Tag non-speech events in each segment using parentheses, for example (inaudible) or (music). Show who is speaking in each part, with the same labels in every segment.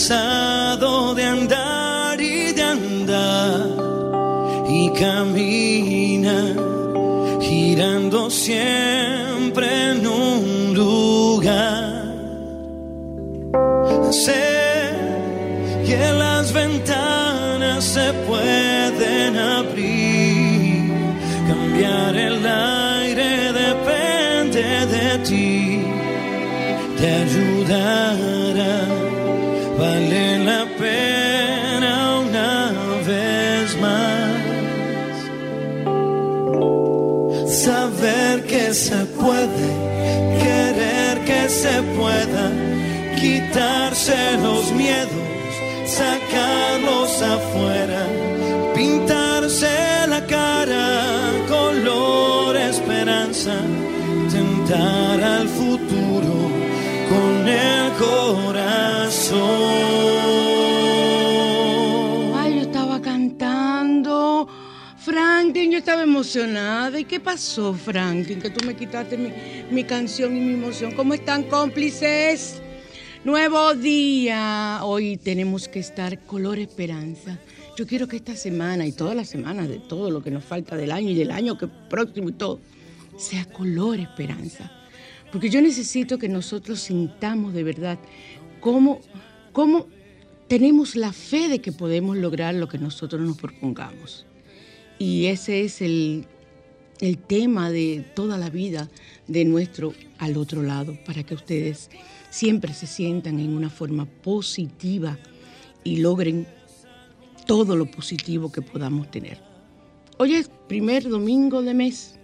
Speaker 1: sun. Qué pasó, Franklin? Que tú me quitaste mi, canción y mi emoción. ¿Cómo están, cómplices? Nuevo día. Hoy tenemos que estar color esperanza. Yo quiero que esta semana y todas las semanas de todo lo que nos falta del año y del año que próximo y todo, sea color esperanza. Porque yo necesito que nosotros sintamos de verdad cómo, cómo tenemos la fe de que podemos lograr lo que nosotros nos propongamos. Y ese es el, tema de toda la vida de nuestro al otro lado, para que ustedes siempre se sientan en una forma positiva y logren todo lo positivo que podamos tener. Hoy es primer domingo de mes.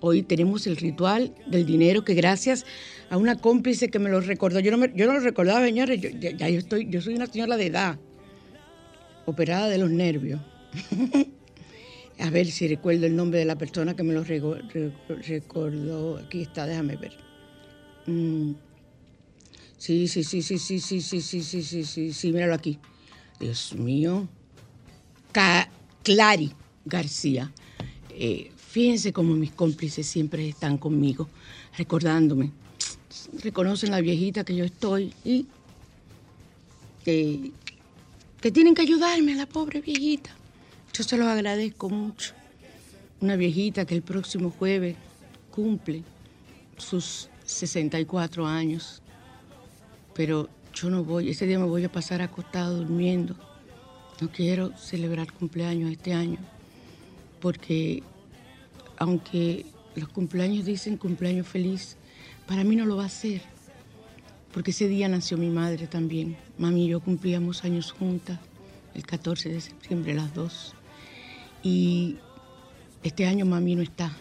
Speaker 1: Hoy tenemos el ritual del dinero que gracias a una cómplice que me lo recordó, yo no, yo no lo recordaba, señores, ya yo, estoy, yo soy una señora de edad, operada de los nervios. (laughs) A ver si recuerdo el nombre de la persona que me lo recordó. Aquí está, déjame ver. Sí, sí, sí, sí, sí, sí, sí, sí, sí, sí, sí, sí, míralo aquí. Dios mío. Clary García. fíjense cómo mis cómplices siempre están conmigo, recordándome. Reconocen la viejita que yo estoy y que tienen que ayudarme la pobre viejita. Yo se los agradezco mucho. Una viejita que el próximo jueves cumple sus 64 años. Pero yo no voy, ese día me voy a pasar acostado durmiendo. No quiero celebrar cumpleaños este año. Porque aunque los cumpleaños dicen cumpleaños feliz, para mí no lo va a ser. porque ese día nació mi madre también. Mami y yo cumplíamos años juntas, el 14 de septiembre, las dos. Y este año mami no está.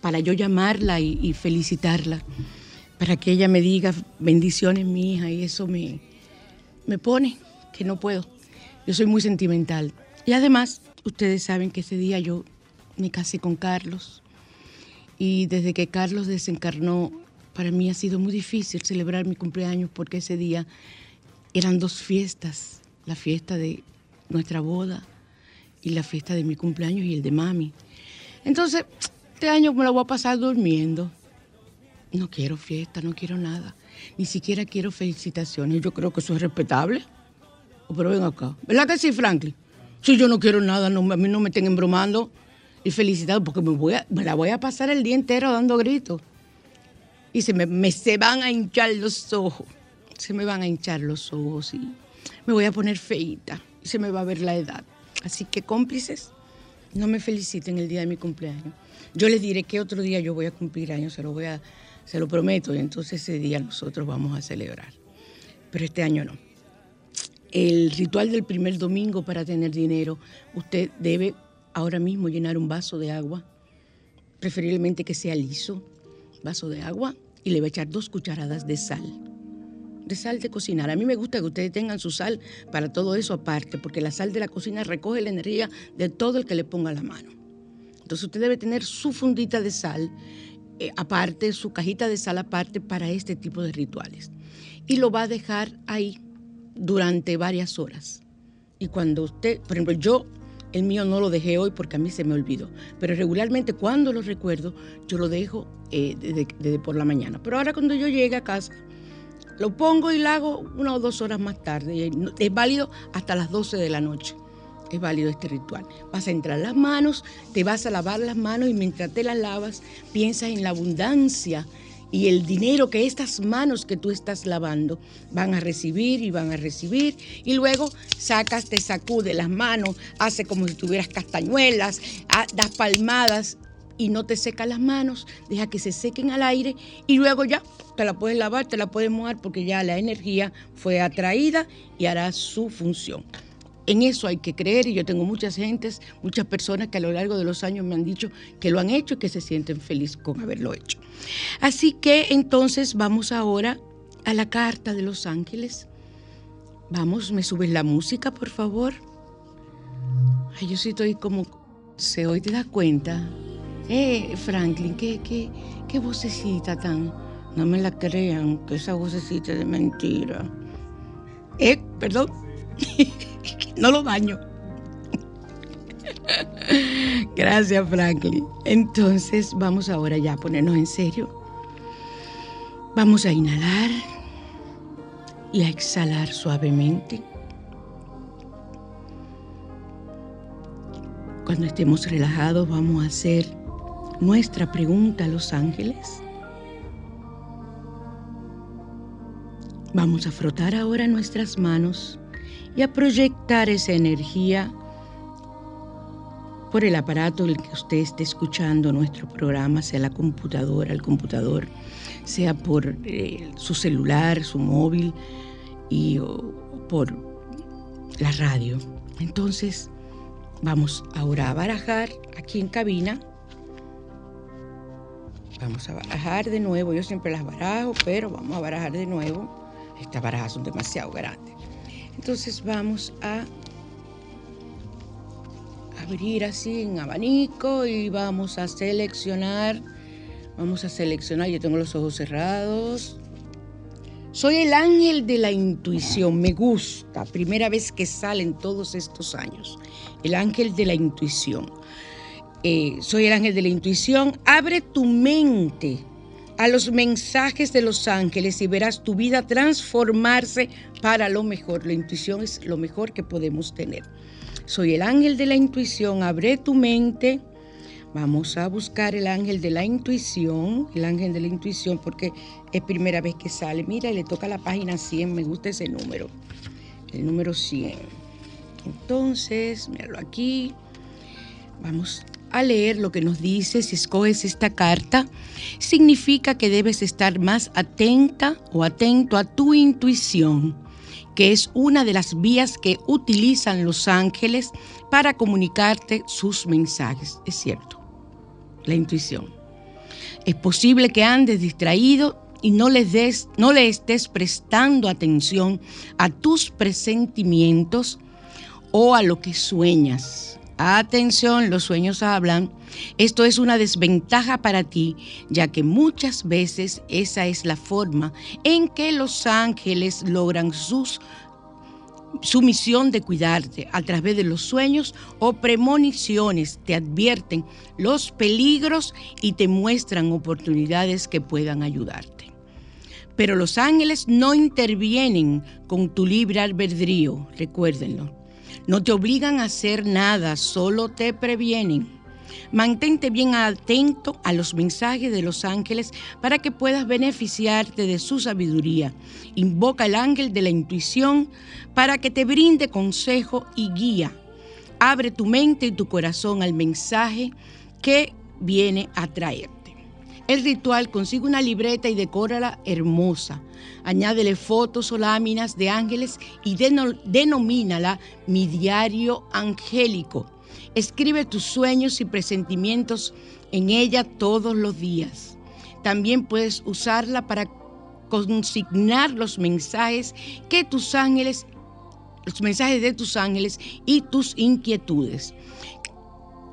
Speaker 1: Para yo llamarla y, felicitarla, para que ella me diga bendiciones mi hija y eso me, me pone que no puedo. Yo soy muy sentimental. Y además, ustedes saben que ese día yo me casé con Carlos. Y desde que Carlos desencarnó, para mí ha sido muy difícil celebrar mi cumpleaños porque ese día eran dos fiestas, la fiesta de nuestra boda y la fiesta de mi cumpleaños y el de mami. Entonces, este año me lo voy a pasar durmiendo. No quiero fiesta, no quiero nada. Ni siquiera quiero felicitaciones. Yo creo que eso es respetable. Oh, pero ven acá. ¿Verdad que sí, Franklin? Si yo no quiero nada, no, a mí no me estén embromando y felicitando porque me, voy me la voy a pasar el día entero dando gritos y se me, se van a hinchar los ojos. Se me van a hinchar los ojos y me voy a poner feita y se me va a ver la edad. Así que cómplices, no me feliciten el día de mi cumpleaños. Yo les diré que otro día yo voy a cumplir años, se lo voy a, se lo prometo, y entonces ese día nosotros vamos a celebrar. Pero este año no. El ritual del primer domingo para tener dinero, usted debe ahora mismo llenar un vaso de agua, preferiblemente que sea liso, vaso de agua, y le va a echar dos cucharadas de sal. De sal de cocinar. A mí me gusta que ustedes tengan su sal para todo eso aparte, porque la sal de la cocina recoge la energía de todo el que le ponga la mano. Entonces usted debe tener su fundita de sal eh, aparte, su cajita de sal aparte para este tipo de rituales. Y lo va a dejar ahí durante varias horas. Y cuando usted, por ejemplo, yo el mío no lo dejé hoy porque a mí se me olvidó. Pero regularmente cuando lo recuerdo, yo lo dejo eh, por la mañana. Pero ahora cuando yo llegue a casa, lo pongo y lo hago una o dos horas más tarde. Es válido hasta las 12 de la noche. Es válido este ritual. Vas a entrar las manos, te vas a lavar las manos y mientras te las lavas, piensas en la abundancia y el dinero que estas manos que tú estás lavando van a recibir y van a recibir. Y luego sacas, te sacude las manos, hace como si tuvieras castañuelas, ah, das palmadas y no te seca las manos, deja que se sequen al aire y luego ya te la puedes lavar, te la puedes mojar porque ya la energía fue atraída y hará su función. En eso hay que creer y yo tengo muchas gentes, muchas personas que a lo largo de los años me han dicho que lo han hecho y que se sienten felices con haberlo hecho. Así que entonces vamos ahora a la carta de los ángeles. Vamos, me subes la música, por favor. Ay, yo sí estoy como... Se hoy te das cuenta. Eh, Franklin, qué, qué, qué vocecita tan... No me la crean, que esa vocecita es de mentira. Eh, perdón. (laughs) no lo daño. (laughs) Gracias, Franklin. Entonces, vamos ahora ya a ponernos en serio. Vamos a inhalar y a exhalar suavemente. Cuando estemos relajados, vamos a hacer nuestra pregunta a los ángeles. Vamos a frotar ahora nuestras manos y a proyectar esa energía por el aparato el que usted esté escuchando nuestro programa, sea la computadora, el computador, sea por eh, su celular, su móvil y por la radio. Entonces, vamos ahora a barajar aquí en cabina. Vamos a barajar de nuevo. Yo siempre las barajo, pero vamos a barajar de nuevo. Estas barajas son demasiado grandes. Entonces vamos a abrir así en abanico y vamos a seleccionar. Vamos a seleccionar, yo tengo los ojos cerrados. Soy el ángel de la intuición, me gusta, primera vez que salen todos estos años. El ángel de la intuición. Eh, soy el ángel de la intuición. Abre tu mente a los mensajes de los ángeles y verás tu vida transformarse para lo mejor. La intuición es lo mejor que podemos tener. Soy el ángel de la intuición, abre tu mente. Vamos a buscar el ángel de la intuición, el ángel de la intuición, porque es primera vez que sale. Mira, le toca la página 100, me gusta ese número, el número 100. Entonces, míralo aquí. Vamos a leer lo que nos dice, si escoges esta carta, significa que debes estar más atenta o atento a tu intuición, que es una de las vías que utilizan los ángeles para comunicarte sus mensajes. Es cierto, la intuición. Es posible que andes distraído y no les des, no le estés prestando atención a tus presentimientos o a lo que sueñas. Atención, los sueños hablan. Esto es una desventaja para ti, ya que muchas veces esa es la forma en que los ángeles logran su misión de cuidarte a través de los sueños o premoniciones te advierten los peligros y te muestran oportunidades que puedan ayudarte. Pero los ángeles no intervienen con tu libre albedrío, recuérdenlo. No te obligan a hacer nada, solo te previenen. Mantente bien atento a los mensajes de los ángeles para que puedas beneficiarte de su sabiduría. Invoca el ángel de la intuición para que te brinde consejo y guía. Abre tu mente y tu corazón al mensaje que viene a traerte. El ritual consigue una libreta y decórala hermosa. Añádele fotos o láminas de ángeles y denomínala mi diario angélico. Escribe tus sueños y presentimientos en ella todos los días. También puedes usarla para consignar los mensajes que tus ángeles, los mensajes de tus ángeles y tus inquietudes.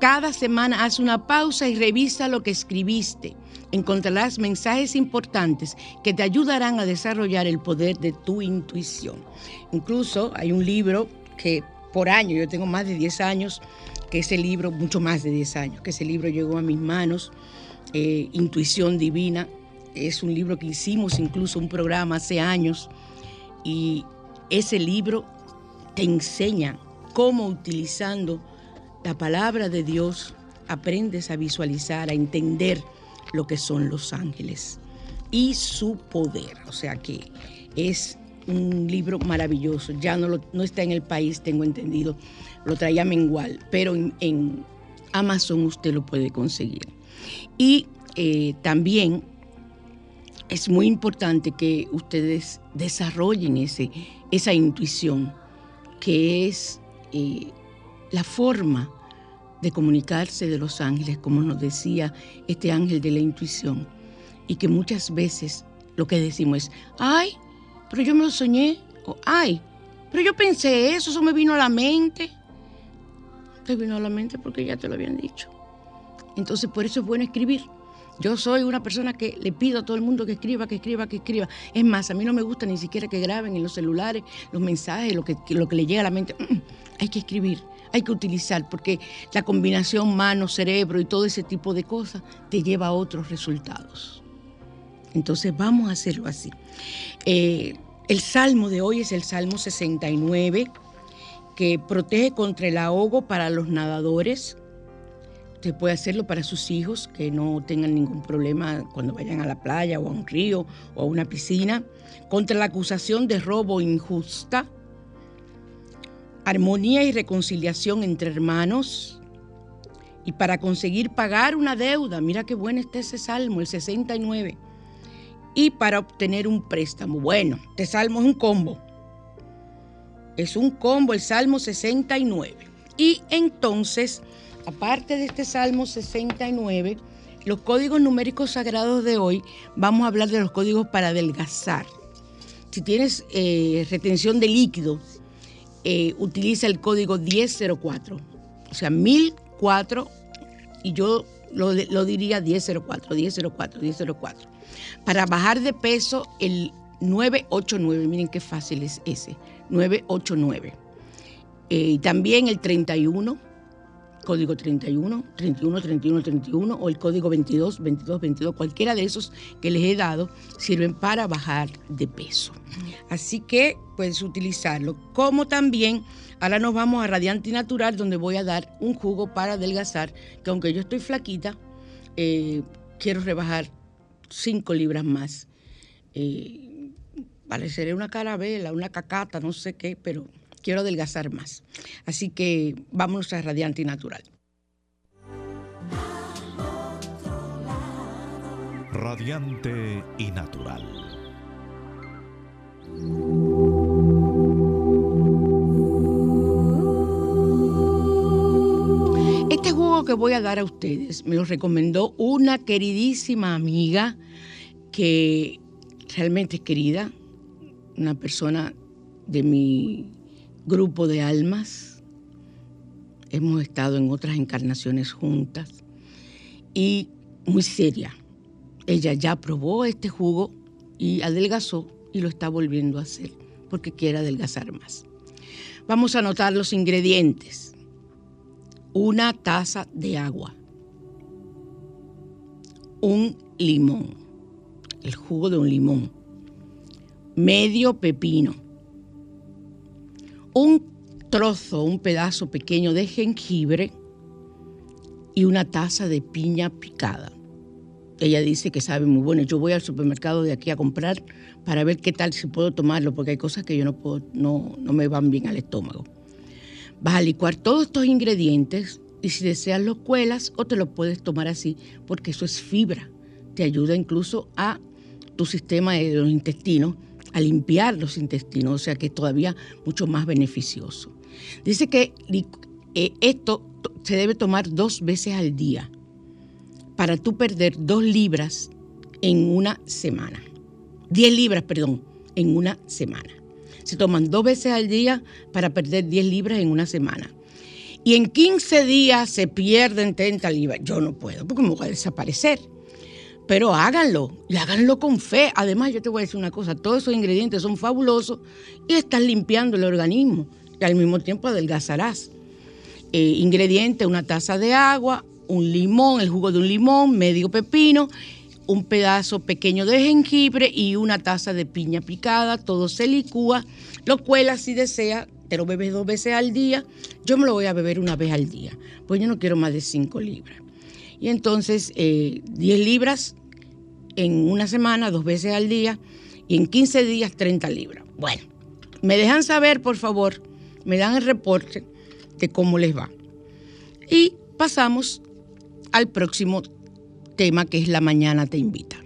Speaker 1: Cada semana haz una pausa y revisa lo que escribiste. Encontrarás mensajes importantes que te ayudarán a desarrollar el poder de tu intuición. Incluso hay un libro que por año, yo tengo más de 10 años, que ese libro, mucho más de 10 años, que ese libro llegó a mis manos, eh, Intuición Divina. Es un libro que hicimos incluso un programa hace años y ese libro te enseña cómo utilizando la palabra de Dios aprendes a visualizar, a entender lo que son los ángeles y su poder. O sea que es un libro maravilloso. Ya no, no está en el país, tengo entendido. Lo traía mengual, pero en, Amazon usted lo puede conseguir. Y eh, también es muy importante que ustedes desarrollen ese, esa intuición, que es eh, la forma de comunicarse de los ángeles, como nos decía este ángel de la intuición, y que muchas veces lo que decimos es, ay, pero yo me lo soñé. O, ay, pero yo pensé eso, eso me vino a la mente. Te vino a la mente porque ya te lo habían dicho. Entonces, por eso es bueno escribir. Yo soy una persona que le pido a todo el mundo que escriba, que escriba, que escriba. Es más, a mí no me gusta ni siquiera que graben en los celulares los mensajes, lo que, lo que le llega a la mente. Mm, hay que escribir, hay que utilizar, porque la combinación mano-cerebro y todo ese tipo de cosas te lleva a otros resultados. Entonces vamos a hacerlo así. Eh, el salmo de hoy es el Salmo 69, que protege contra el ahogo para los nadadores. Usted puede hacerlo para sus hijos, que no tengan ningún problema cuando vayan a la playa o a un río o a una piscina. Contra la acusación de robo injusta. Armonía y reconciliación entre hermanos. Y para conseguir pagar una deuda, mira qué bueno está ese salmo, el 69 y para obtener un préstamo. Bueno, este salmo es un combo. Es un combo, el Salmo 69. Y entonces, aparte de este Salmo 69, los códigos numéricos sagrados de hoy, vamos a hablar de los códigos para adelgazar. Si tienes eh, retención de líquido, eh, utiliza el código 1004, o sea, 1004, y yo lo, diría 1004, 1004, 1004. Para bajar de peso, el 989, miren qué fácil es ese, 989. Eh, y también el 31, código 31, 31, 31, 31 o el código 22, 22, 22, cualquiera de esos que les he dado sirven para bajar de peso. Así que puedes utilizarlo. Como también, ahora nos vamos a Radiante Natural, donde voy a dar un jugo para adelgazar, que aunque yo estoy flaquita, eh, quiero rebajar 5 libras más. Eh, pareceré una carabela, una cacata, no sé qué, pero quiero adelgazar más. Así que vámonos a Radiante y Natural.
Speaker 2: Radiante y Natural.
Speaker 1: Este juego que voy a dar a ustedes me lo recomendó una queridísima amiga que realmente es querida, una persona de mi grupo de almas. Hemos estado en otras encarnaciones juntas y muy seria. Ella ya probó este jugo y adelgazó y lo está volviendo a hacer porque quiere adelgazar más. Vamos a anotar los ingredientes. Una taza de agua. Un limón. El jugo de un limón. Medio pepino. Un trozo, un pedazo pequeño de jengibre y una taza de piña picada. Ella dice que sabe muy bueno. Yo voy al supermercado de aquí a comprar para ver qué tal si puedo tomarlo, porque hay cosas que yo no puedo, no, no me van bien al estómago. Vas a licuar todos estos ingredientes y si deseas los cuelas o te los puedes tomar así, porque eso es fibra. Te ayuda incluso a tu sistema de los intestinos, a limpiar los intestinos, o sea que es todavía mucho más beneficioso. Dice que eh, esto se debe tomar dos veces al día para tú perder dos libras en una semana. Diez libras, perdón, en una semana. Se toman dos veces al día para perder 10 libras en una semana. Y en 15 días se pierden 30 libras. Yo no puedo porque me voy a desaparecer. Pero háganlo y háganlo con fe. Además, yo te voy a decir una cosa, todos esos ingredientes son fabulosos y estás limpiando el organismo y al mismo tiempo adelgazarás. Eh, ingrediente, una taza de agua, un limón, el jugo de un limón, medio pepino, un pedazo pequeño de jengibre y una taza de piña picada, todo se licúa, lo cuelas si desea, te lo bebes dos veces al día, yo me lo voy a beber una vez al día, pues yo no quiero más de 5 libras. Y entonces 10 eh, libras en una semana, dos veces al día, y en 15 días 30 libras. Bueno, me dejan saber, por favor, me dan el reporte de cómo les va. Y pasamos al próximo tema que es La Mañana Te Invita.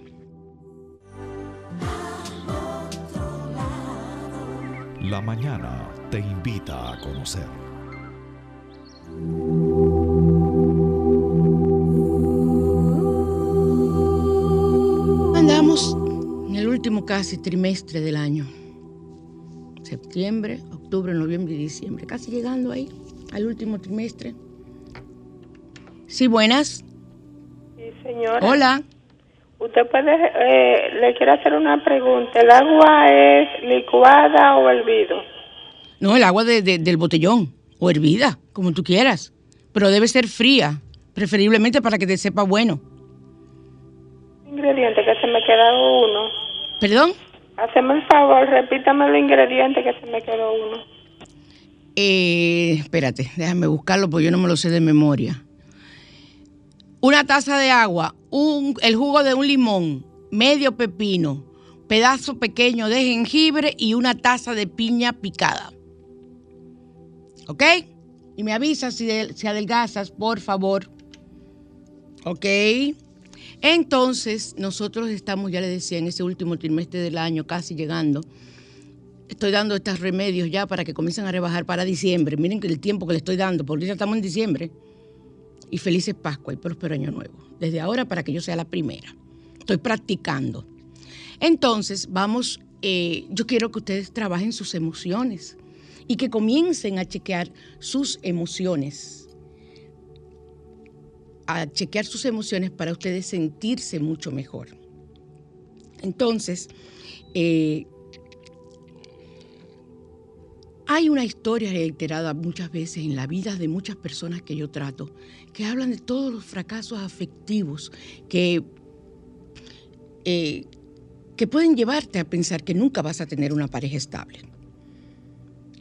Speaker 2: La Mañana Te Invita a conocer.
Speaker 1: El último casi trimestre del año. Septiembre, octubre, noviembre y diciembre. Casi llegando ahí al último trimestre. Sí, buenas.
Speaker 3: Sí, señora.
Speaker 1: Hola.
Speaker 3: Usted puede, eh, le quiero hacer una pregunta. ¿El agua es licuada o hervido?
Speaker 1: No, el agua del botellón o hervida, como tú quieras. Pero debe ser fría, preferiblemente para que te sepa bueno.
Speaker 3: Ingrediente que se me quedó uno.
Speaker 1: ¿Perdón?
Speaker 3: Haceme el favor, repítame los ingredientes que se me quedó uno.
Speaker 1: Eh, espérate, déjame buscarlo porque yo no me lo sé de memoria. Una taza de agua, un, el jugo de un limón, medio pepino, pedazo pequeño de jengibre y una taza de piña picada. ¿Ok? Y me avisas si, si adelgazas, por favor. ¿Ok? Entonces, nosotros estamos, ya les decía, en ese último trimestre del año, casi llegando estoy dando estos remedios ya para que comiencen a rebajar para diciembre. Miren el tiempo que le estoy dando, porque ya estamos en diciembre. Y felices Pascua y próspero año nuevo. Desde ahora para que yo sea la primera. Estoy practicando. Entonces, vamos, eh, yo quiero que ustedes trabajen sus emociones y que comiencen a chequear sus emociones. A chequear sus emociones para ustedes sentirse mucho mejor. Entonces, eh, hay una historia reiterada muchas veces en la vida de muchas personas que yo trato, que hablan de todos los fracasos afectivos que, eh, que pueden llevarte a pensar que nunca vas a tener una pareja estable.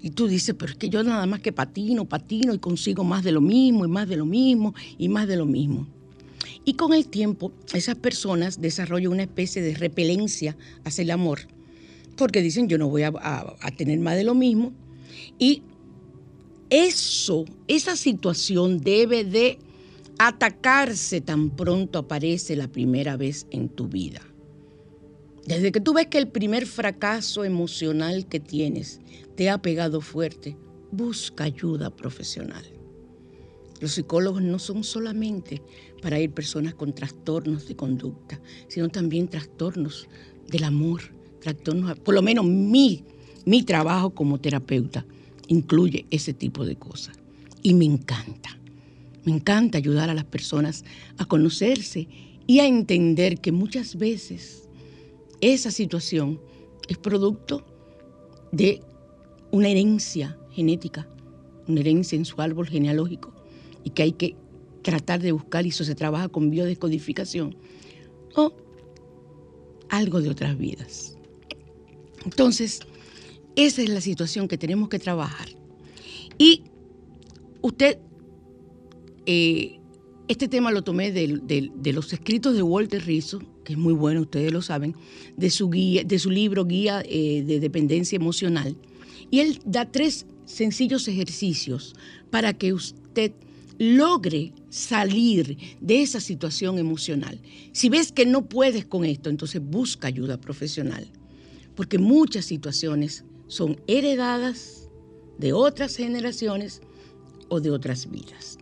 Speaker 1: Y tú dices, pero es que yo nada más que patino, patino y consigo más de lo mismo y más de lo mismo y más de lo mismo. Y con el tiempo, esas personas desarrollan una especie de repelencia hacia el amor, porque dicen, yo no voy a, a tener más de lo mismo, y eso, esa situación debe de atacarse tan pronto aparece la primera vez en tu vida. Desde que tú ves que el primer fracaso emocional que tienes te ha pegado fuerte, busca ayuda profesional. Los psicólogos no son solamente para ir personas con trastornos de conducta, sino también trastornos del amor, trastornos, por lo menos mi, mi trabajo como terapeuta incluye ese tipo de cosas. Y me encanta, me encanta ayudar a las personas a conocerse y a entender que muchas veces esa situación es producto de una herencia genética, una herencia en su árbol genealógico y que hay que tratar de buscar, y eso se trabaja con biodescodificación, o algo de otras vidas. Entonces, esa es la situación que tenemos que trabajar. Y usted, eh, este tema lo tomé de, los escritos de Walter Rizzo, que es muy bueno, ustedes lo saben, de su, guía, de su libro Guía eh, de Dependencia Emocional. Y él da tres sencillos ejercicios para que usted logre salir de esa situación emocional. Si ves que no puedes con esto, entonces busca ayuda profesional, porque muchas situaciones son heredadas de otras generaciones o de otras vidas.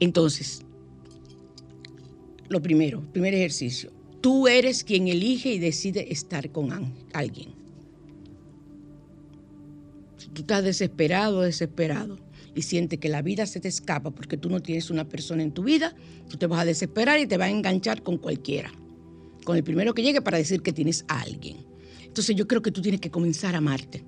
Speaker 1: Entonces, lo primero, primer ejercicio, tú eres quien elige y decide estar con alguien. Si tú estás desesperado desesperado y sientes que la vida se te escapa porque tú no tienes una persona en tu vida, tú te vas a desesperar y te vas a enganchar con cualquiera, con el primero que llegue para decir que tienes a alguien. Entonces yo creo que tú tienes que comenzar a amarte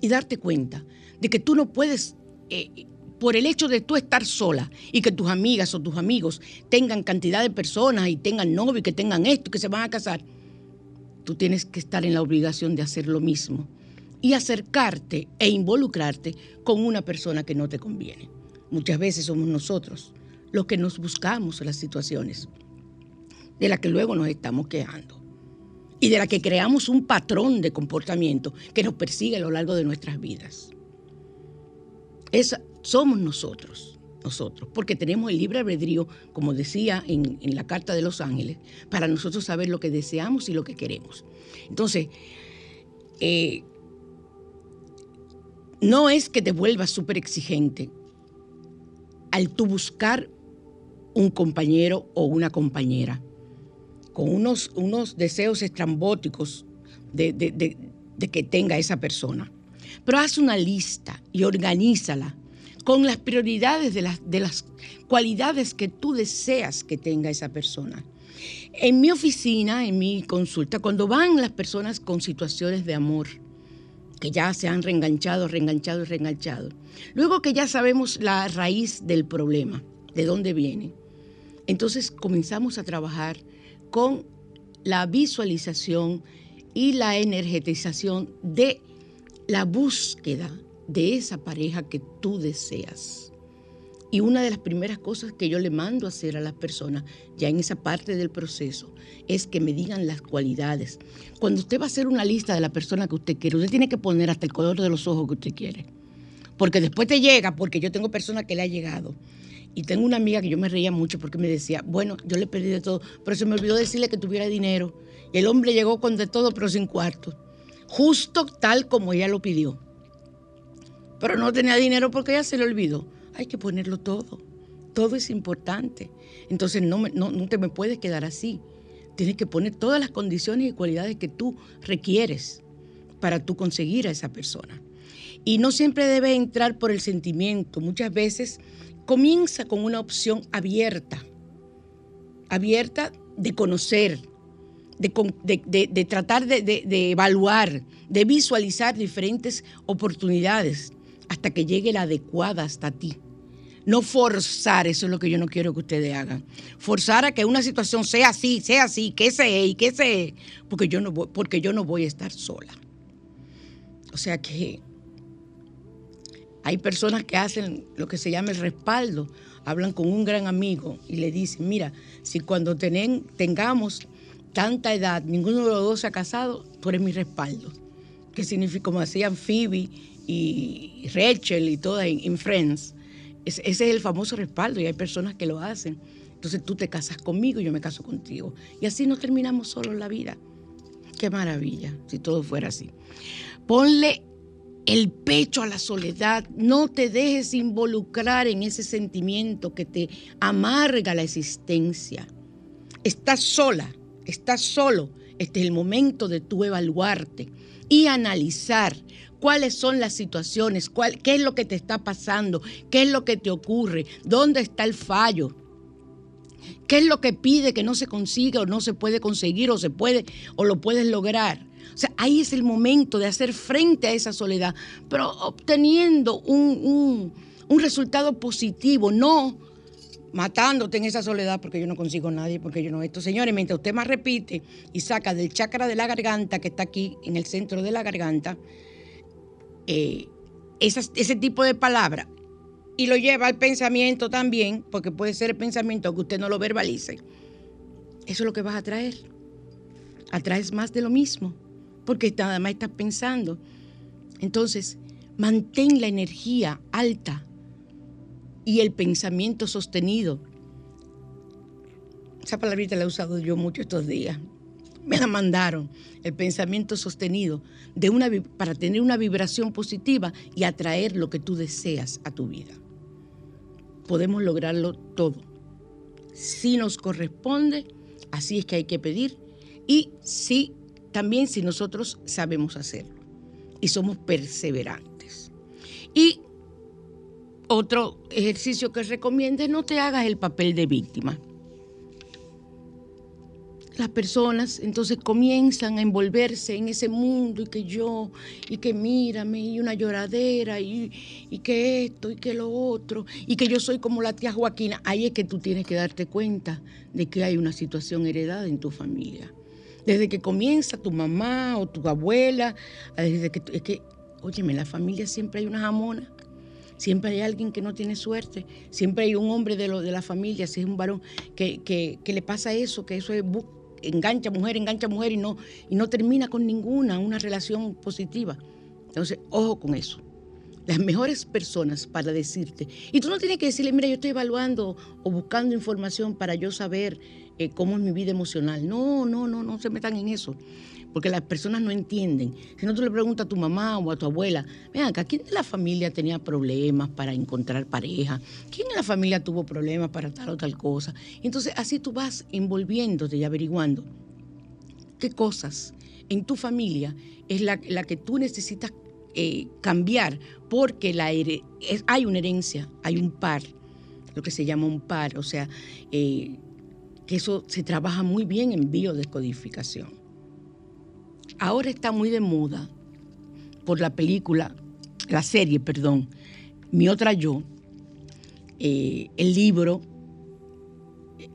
Speaker 1: y darte cuenta de que tú no puedes, eh, por el hecho de tú estar sola y que tus amigas o tus amigos tengan cantidad de personas y tengan novio y que tengan esto y que se van a casar, tú tienes que estar en la obligación de hacer lo mismo y acercarte e involucrarte con una persona que no te conviene. Muchas veces somos nosotros los que nos buscamos las situaciones de las que luego nos estamos quejando y de la que creamos un patrón de comportamiento que nos persigue a lo largo de nuestras vidas. Esa somos nosotros, nosotros, porque tenemos el libre albedrío, como decía en, la Carta de los Ángeles, para nosotros saber lo que deseamos y lo que queremos. Entonces, eh, no es que te vuelvas súper exigente al tú buscar un compañero o una compañera con unos, unos deseos estrambóticos de, que tenga esa persona. Pero haz una lista y organízala con las prioridades de las, de las cualidades que tú deseas que tenga esa persona. En mi oficina, en mi consulta, cuando van las personas con situaciones de amor, que ya se han reenganchado, reenganchado y reenganchado, luego que ya sabemos la raíz del problema, de dónde viene, entonces comenzamos a trabajar con la visualización y la energetización de la búsqueda de esa pareja que tú deseas. Y una de las primeras cosas que yo le mando a hacer a las personas, ya en esa parte del proceso, es que me digan las cualidades. Cuando usted va a hacer una lista de la persona que usted quiere, usted tiene que poner hasta el color de los ojos que usted quiere. Porque después te llega, porque yo tengo personas que le ha llegado, y tengo una amiga que yo me reía mucho porque me decía, bueno, yo le pedí de todo, pero se me olvidó decirle que tuviera dinero. Y el hombre llegó con de todo, pero sin cuarto. Justo tal como ella lo pidió. Pero no tenía dinero porque ella se le olvidó. Hay que ponerlo todo. Todo es importante. Entonces no, no, no te me puedes quedar así. Tienes que poner todas las condiciones y cualidades que tú requieres para tú conseguir a esa persona. Y no siempre debe entrar por el sentimiento. Muchas veces comienza con una opción abierta, abierta de conocer, de, tratar de, evaluar, de visualizar diferentes oportunidades hasta que llegue la adecuada hasta ti. No forzar, eso es lo que yo no quiero que ustedes hagan. Forzar a que una situación sea así, sea así, que sea y que sea, porque yo no voy, porque yo no voy a estar sola. O sea que hay personas que hacen lo que se llama el respaldo, hablan con un gran amigo y le dicen, mira, si cuando tengamos tanta edad, ninguno de los dos se ha casado, tú eres mi respaldo. Que significa, como hacían Phoebe y Rachel y todas en, Friends, ese es el famoso respaldo y hay personas que lo hacen. Entonces tú te casas conmigo y yo me caso contigo. Y así no terminamos solo la vida. Qué maravilla si todo fuera así. Ponle el pecho a la soledad. No te dejes involucrar en ese sentimiento que te amarga la existencia. Estás sola, estás solo. Este es el momento de tú evaluarte y analizar cuáles son las situaciones, cuál, qué es lo que te está pasando, qué es lo que te ocurre, dónde está el fallo, qué es lo que pide que no se consiga o no se puede conseguir o se puede o lo puedes lograr. O sea, ahí es el momento de hacer frente a esa soledad, pero obteniendo un, un resultado positivo, no matándote en esa soledad porque yo no consigo a nadie, porque yo no esto. Señores, mientras usted más repite y saca del chakra de la garganta, que está aquí en el centro de la garganta, eh, ese tipo de palabra y lo lleva al pensamiento también, porque puede ser el pensamiento que usted no lo verbalice, eso es lo que vas a traer. Atraes más de lo mismo, porque nada más estás pensando. Entonces, mantén la energía alta y el pensamiento sostenido. Esa palabrita la he usado yo mucho estos días me la mandaron, el pensamiento sostenido, de una, para tener una vibración positiva y atraer lo que tú deseas a tu vida. Podemos lograrlo todo. Si nos corresponde, así es que hay que pedir y sí, también si nosotros sabemos hacerlo y somos perseverantes. Y otro ejercicio que recomiendo es no te hagas el papel de víctima las personas entonces comienzan a envolverse en ese mundo y que yo, y que mírame, y una lloradera, y, y, que esto, y que lo otro, y que yo soy como la tía Joaquina. Ahí es que tú tienes que darte cuenta de que hay una situación heredada en tu familia. Desde que comienza tu mamá o tu abuela, desde que, es que, óyeme, en la familia siempre hay una jamona. Siempre hay alguien que no tiene suerte, siempre hay un hombre de, lo, de la familia, si es un varón, que, que, le pasa eso, que eso es engancha mujer, engancha mujer y no, y no termina con ninguna, una relación positiva. Entonces, ojo con eso. Las mejores personas para decirte, y tú no tienes que decirle, mira, yo estoy evaluando o buscando información para yo saber eh, cómo es mi vida emocional. No, no, no, no se metan en eso porque las personas no entienden. Si no tú le preguntas a tu mamá o a tu abuela, vean acá, ¿quién de la familia tenía problemas para encontrar pareja? ¿Quién de la familia tuvo problemas para tal o tal cosa? Entonces así tú vas envolviéndote y averiguando qué cosas en tu familia es la, que tú necesitas eh, cambiar, porque la hay una herencia, hay un par, lo que se llama un par, o sea, eh, que eso se trabaja muy bien en biodescodificación ahora está muy de moda por la película, la serie, perdón, Mi otra yo, eh, el libro,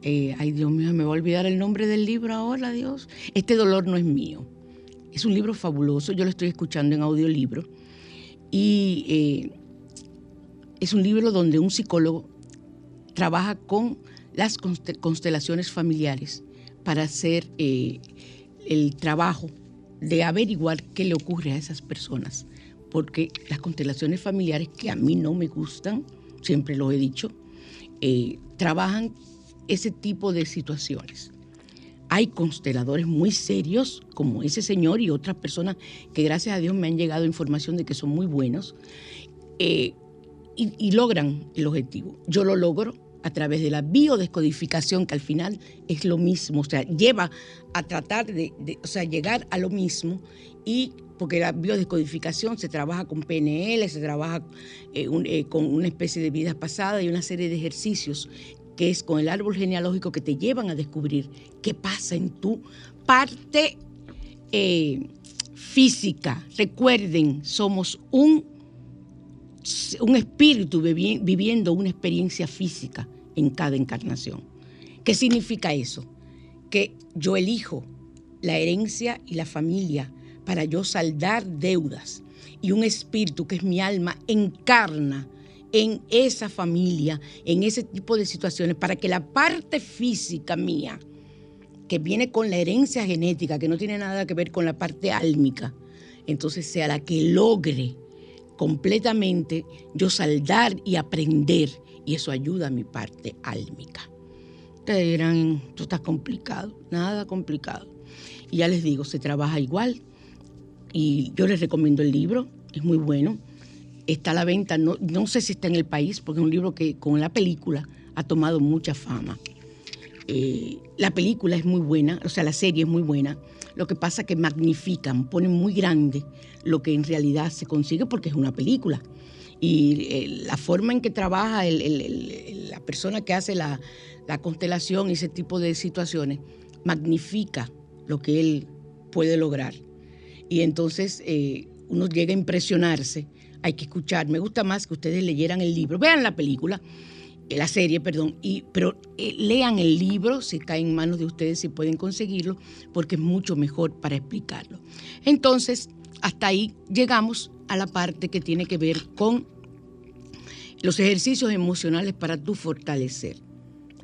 Speaker 1: eh, ay Dios mío, me voy a olvidar el nombre del libro ahora, Dios. Este dolor no es mío. Es un libro fabuloso, yo lo estoy escuchando en audiolibro. Y eh, es un libro donde un psicólogo trabaja con las constelaciones familiares para hacer el trabajo de averiguar qué le ocurre a esas personas, porque las constelaciones familiares que a mí no me gustan, siempre lo he dicho, eh, trabajan ese tipo de situaciones. Hay consteladores muy serios, como ese señor y otras personas que gracias a Dios me han llegado información de que son muy buenos eh, y logran el objetivo. Yo lo logro a través de la biodescodificación, que al final es lo mismo, o sea, lleva a tratar de, o sea, llegar a lo mismo y porque la biodescodificación se trabaja con PNL, se trabaja eh, eh, con una especie de vidas pasadas y una serie de ejercicios que es con el árbol genealógico que te llevan a descubrir qué pasa en tu parte eh, física. Recuerden, somos un un espíritu viviendo una experiencia física en cada encarnación. ¿Qué significa eso? Que yo elijo la herencia y la familia para yo saldar deudas y un espíritu que es mi alma encarna en esa familia, en ese tipo de situaciones, para que la parte física mía, que viene con la herencia genética, que no tiene nada que ver con la parte álmica, entonces sea la que logre completamente yo saldar y aprender y eso ayuda a mi parte álmica. Ustedes dirán, esto está complicado, nada complicado. Y ya les digo, se trabaja igual y yo les recomiendo el libro, es muy bueno. Está a la venta, no, no sé si está en el país, porque es un libro que con la película ha tomado mucha fama. Eh, la película es muy buena, o sea, la serie es muy buena. Lo que pasa es que magnifican, ponen muy grande lo que en realidad se consigue porque es una película. Y eh, la forma en que trabaja la persona que hace la, constelación y ese tipo de situaciones magnifica lo que él puede lograr. Y entonces eh, uno llega a impresionarse. Hay que escuchar. Me gusta más que ustedes leyeran el libro. Vean la película eh, la serie, perdón, y, pero eh, lean el libro si cae en manos de ustedes, si pueden conseguirlo, porque es mucho mejor para explicarlo. Entonces, hasta ahí llegamos a la parte que tiene que ver con los ejercicios emocionales para tu fortalecer.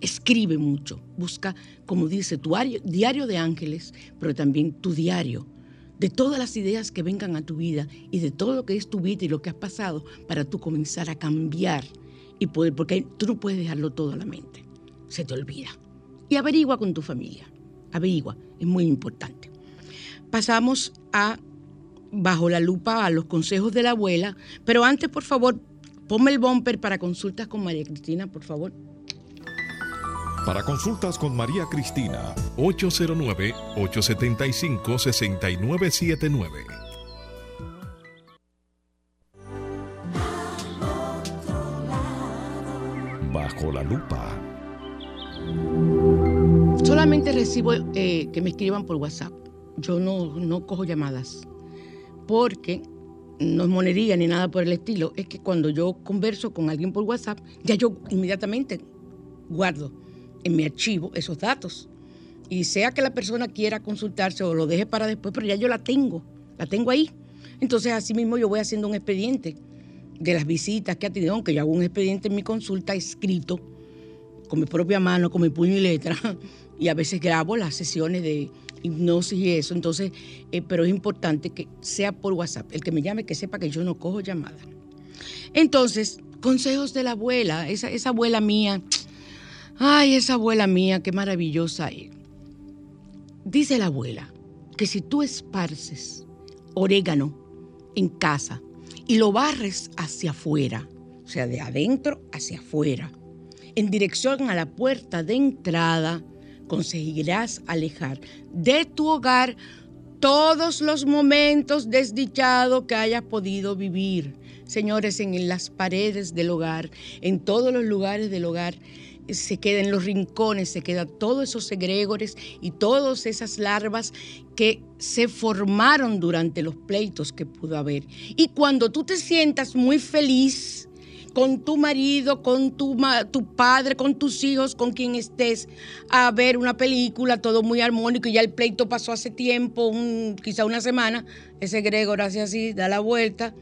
Speaker 1: Escribe mucho, busca, como dice, tu diario de ángeles, pero también tu diario de todas las ideas que vengan a tu vida y de todo lo que es tu vida y lo que has pasado para tú comenzar a cambiar y poder, porque tú no puedes dejarlo todo a la mente, se te olvida. Y averigua con tu familia, averigua, es muy importante. Pasamos a bajo la lupa a los consejos de la abuela, pero antes, por favor, ponme el bumper para consultas con María Cristina, por favor.
Speaker 2: Para consultas con María Cristina, 809-875-6979. bajo la lupa.
Speaker 1: Solamente recibo eh, que me escriban por WhatsApp. Yo no, no cojo llamadas porque no es monería ni nada por el estilo. Es que cuando yo converso con alguien por WhatsApp, ya yo inmediatamente guardo en mi archivo esos datos. Y sea que la persona quiera consultarse o lo deje para después, pero ya yo la tengo, la tengo ahí. Entonces, así mismo yo voy haciendo un expediente de las visitas que ha tenido, aunque yo hago un expediente en mi consulta escrito, con mi propia mano, con mi puño y letra, (laughs) y a veces grabo las sesiones de hipnosis y eso, entonces, eh, pero es importante que sea por WhatsApp, el que me llame que sepa que yo no cojo llamada. Entonces, consejos de la abuela, esa, esa abuela mía, ay, esa abuela mía, qué maravillosa es. Dice la abuela que si tú esparces orégano en casa, y lo barres hacia afuera, o sea, de adentro hacia afuera, en dirección a la puerta de entrada, conseguirás alejar de tu hogar todos los momentos desdichados que hayas podido vivir. Señores, en las paredes del hogar, en todos los lugares del hogar, se queda en los rincones, se quedan todos esos egregores y todas esas larvas que se formaron durante los pleitos que pudo haber. Y cuando tú te sientas muy feliz con tu marido, con tu, tu padre, con tus hijos, con quien estés, a ver una película, todo muy armónico y ya el pleito pasó hace tiempo, quizá una semana, ese egregor hace así, da la vuelta,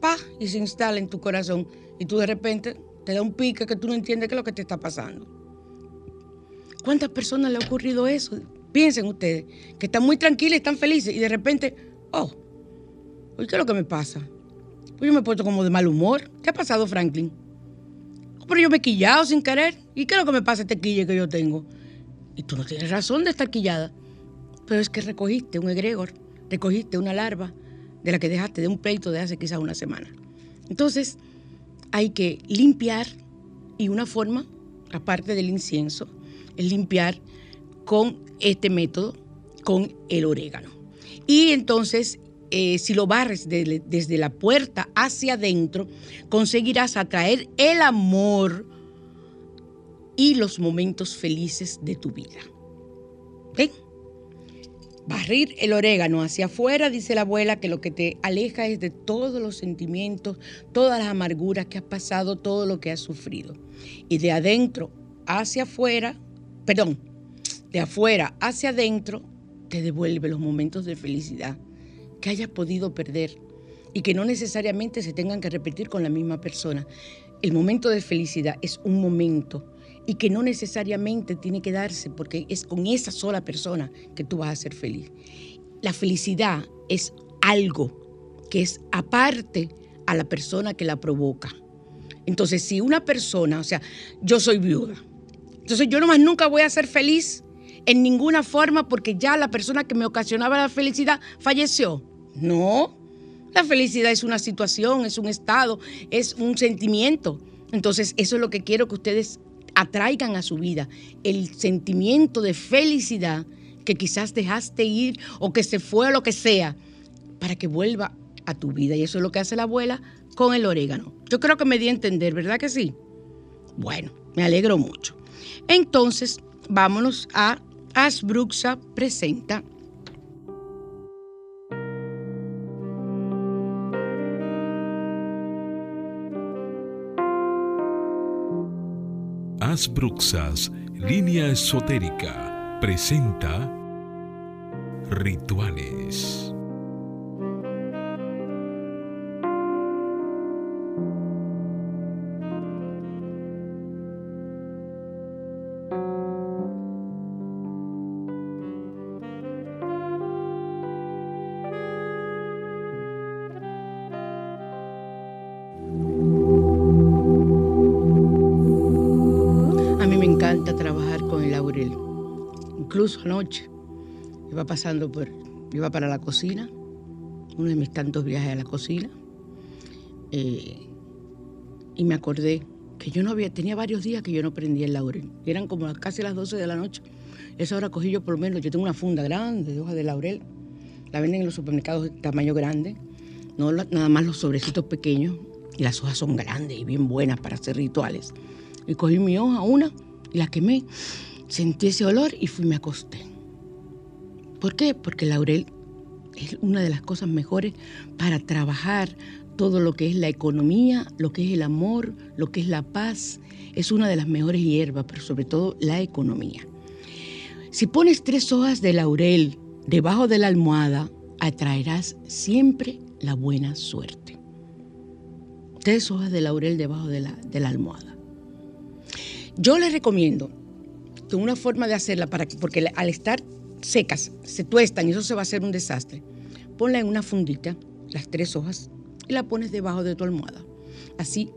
Speaker 1: pa, y se instala en tu corazón. Y tú de repente te da un pique que tú no entiendes qué es lo que te está pasando. ¿Cuántas personas le ha ocurrido eso? Piensen ustedes, que están muy tranquilas y están felices y de repente, oh, ¿qué es lo que me pasa? Pues yo me he puesto como de mal humor. ¿Qué ha pasado, Franklin? Pero yo me he quillado sin querer. ¿Y qué es lo que me pasa este quille que yo tengo? Y tú no tienes razón de estar quillada. Pero es que recogiste un egregor, recogiste una larva de la que dejaste de un pleito de hace quizás una semana. Entonces, hay que limpiar y una forma, aparte del incienso, es limpiar con este método, con el orégano. Y entonces, eh, si lo barres desde la puerta hacia adentro, conseguirás atraer el amor y los momentos felices de tu vida. ¿Ven? Barrir el orégano hacia afuera, dice la abuela, que lo que te aleja es de todos los sentimientos, todas las amarguras que has pasado, todo lo que has sufrido. Y de adentro hacia afuera, perdón, de afuera hacia adentro, te devuelve los momentos de felicidad que hayas podido perder y que no necesariamente se tengan que repetir con la misma persona. El momento de felicidad es un momento y que no necesariamente tiene que darse porque es con esa sola persona que tú vas a ser feliz. La felicidad es algo que es aparte a la persona que la provoca. Entonces, si una persona, o sea, yo soy viuda, entonces yo nomás nunca voy a ser feliz en ninguna forma porque ya la persona que me ocasionaba la felicidad falleció. No, la felicidad es una situación, es un estado, es un sentimiento. Entonces, eso es lo que quiero que ustedes atraigan a su vida, el sentimiento de felicidad que quizás dejaste ir o que se fue o lo que sea, para que vuelva a tu vida. Y eso es lo que hace la abuela con el orégano. Yo creo que me di a entender, ¿verdad que sí? Bueno, me alegro mucho. Entonces, vámonos a Asbruxa presenta
Speaker 2: Asbruxas, línea esotérica, presenta Rituales.
Speaker 1: Anoche iba pasando por, iba para la cocina, uno de mis tantos viajes a la cocina, eh, y me acordé que yo no había, tenía varios días que yo no prendía el laurel, eran como casi las 12 de la noche. Esa hora cogí yo por lo menos, yo tengo una funda grande de hojas de laurel, la venden en los supermercados de tamaño grande, no nada más los sobrecitos pequeños, y las hojas son grandes y bien buenas para hacer rituales. Y cogí mi hoja, una, y la quemé Sentí ese olor y fui me acosté. ¿Por qué? Porque el laurel es una de las cosas mejores para trabajar todo lo que es la economía, lo que es el amor, lo que es la paz. Es una de las mejores hierbas, pero sobre todo la economía. Si pones tres hojas de laurel debajo de la almohada, atraerás siempre la buena suerte. Tres hojas de laurel debajo de la, de la almohada. Yo les recomiendo una forma de hacerla, para que, porque al estar secas, se tuestan y eso se va a hacer un desastre. Ponla en una fundita, las tres hojas, y la pones debajo de tu almohada. Así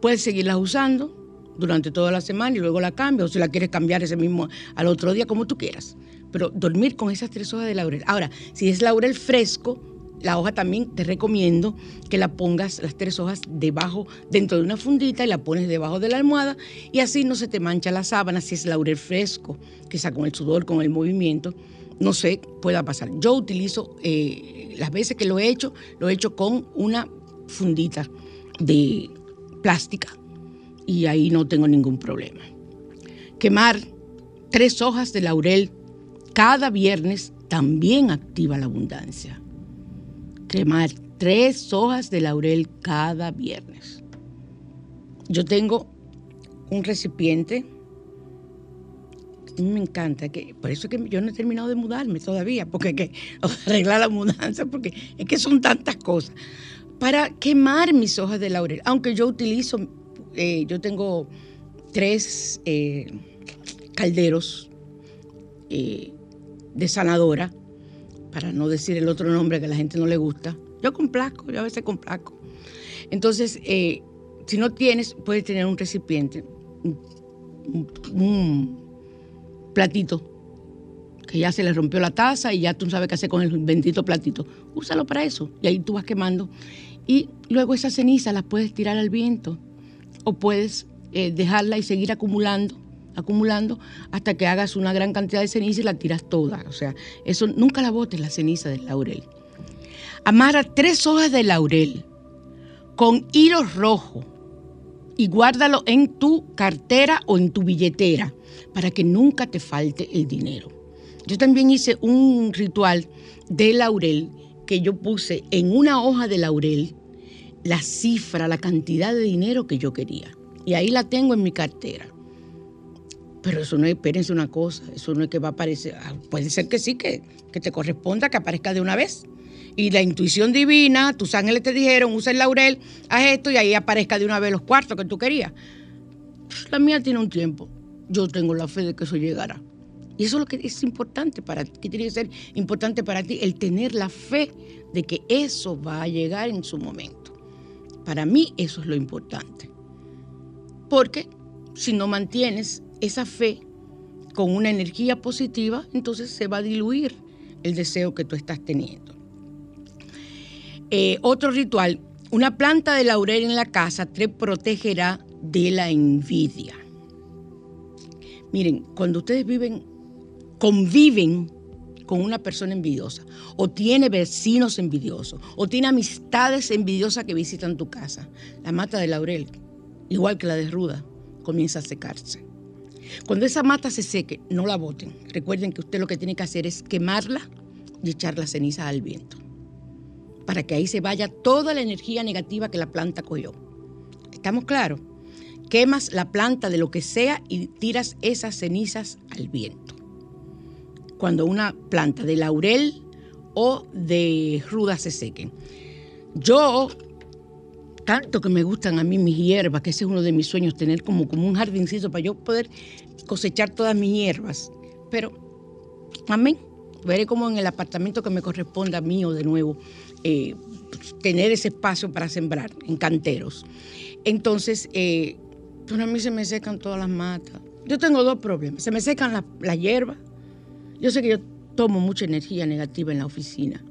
Speaker 1: puedes seguirlas usando durante toda la semana y luego la cambias, o si la quieres cambiar ese mismo al otro día, como tú quieras. Pero dormir con esas tres hojas de laurel. Ahora, si es laurel fresco, la hoja también te recomiendo que la pongas las tres hojas debajo, dentro de una fundita y la pones debajo de la almohada y así no se te mancha la sábana si es laurel fresco, quizá con el sudor, con el movimiento, no sé, pueda pasar. Yo utilizo, eh, las veces que lo he hecho, lo he hecho con una fundita de plástica y ahí no tengo ningún problema. Quemar tres hojas de laurel cada viernes también activa la abundancia quemar tres hojas de laurel cada viernes. Yo tengo un recipiente. Me encanta, que por eso es que yo no he terminado de mudarme todavía, porque hay que (laughs) arreglar la mudanza, porque es que son tantas cosas. Para quemar mis hojas de laurel, aunque yo utilizo, eh, yo tengo tres eh, calderos eh, de sanadora para no decir el otro nombre que a la gente no le gusta. Yo complazco, yo a veces complazco. Entonces, eh, si no tienes, puedes tener un recipiente, un, platito, que ya se le rompió la taza y ya tú sabes qué hacer con el bendito platito. Úsalo para eso y ahí tú vas quemando. Y luego esa ceniza las puedes tirar al viento o puedes eh, dejarla y seguir acumulando acumulando hasta que hagas una gran cantidad de ceniza y la tiras toda. O sea, eso nunca la botes la ceniza del laurel. Amarra tres hojas de laurel con hilo rojo y guárdalo en tu cartera o en tu billetera para que nunca te falte el dinero. Yo también hice un ritual de laurel que yo puse en una hoja de laurel la cifra, la cantidad de dinero que yo quería. Y ahí la tengo en mi cartera. Pero eso no es, espérense una cosa, eso no es que va a aparecer, ah, puede ser que sí, que, que te corresponda que aparezca de una vez. Y la intuición divina, tus ángeles te dijeron, usa el laurel, haz esto y ahí aparezca de una vez los cuartos que tú querías. La mía tiene un tiempo. Yo tengo la fe de que eso llegará. Y eso es lo que es importante para ti, que tiene que ser importante para ti, el tener la fe de que eso va a llegar en su momento. Para mí eso es lo importante. Porque si no mantienes esa fe con una energía positiva, entonces se va a diluir el deseo que tú estás teniendo. Eh, otro ritual, una planta de laurel en la casa te protegerá de la envidia. Miren, cuando ustedes viven, conviven con una persona envidiosa, o tiene vecinos envidiosos, o tiene amistades envidiosas que visitan tu casa, la mata de laurel, igual que la de ruda, comienza a secarse. Cuando esa mata se seque, no la boten. Recuerden que usted lo que tiene que hacer es quemarla y echar la ceniza al viento, para que ahí se vaya toda la energía negativa que la planta cogió. ¿Estamos claros? Quemas la planta de lo que sea y tiras esas cenizas al viento. Cuando una planta de laurel o de ruda se sequen. Yo tanto que me gustan a mí mis hierbas, que ese es uno de mis sueños, tener como, como un jardincito para yo poder cosechar todas mis hierbas. Pero, amén, veré como en el apartamento que me corresponda a mí o de nuevo, eh, tener ese espacio para sembrar en canteros. Entonces, eh, pero a mí se me secan todas las matas. Yo tengo dos problemas. Se me secan las la hierbas. Yo sé que yo tomo mucha energía negativa en la oficina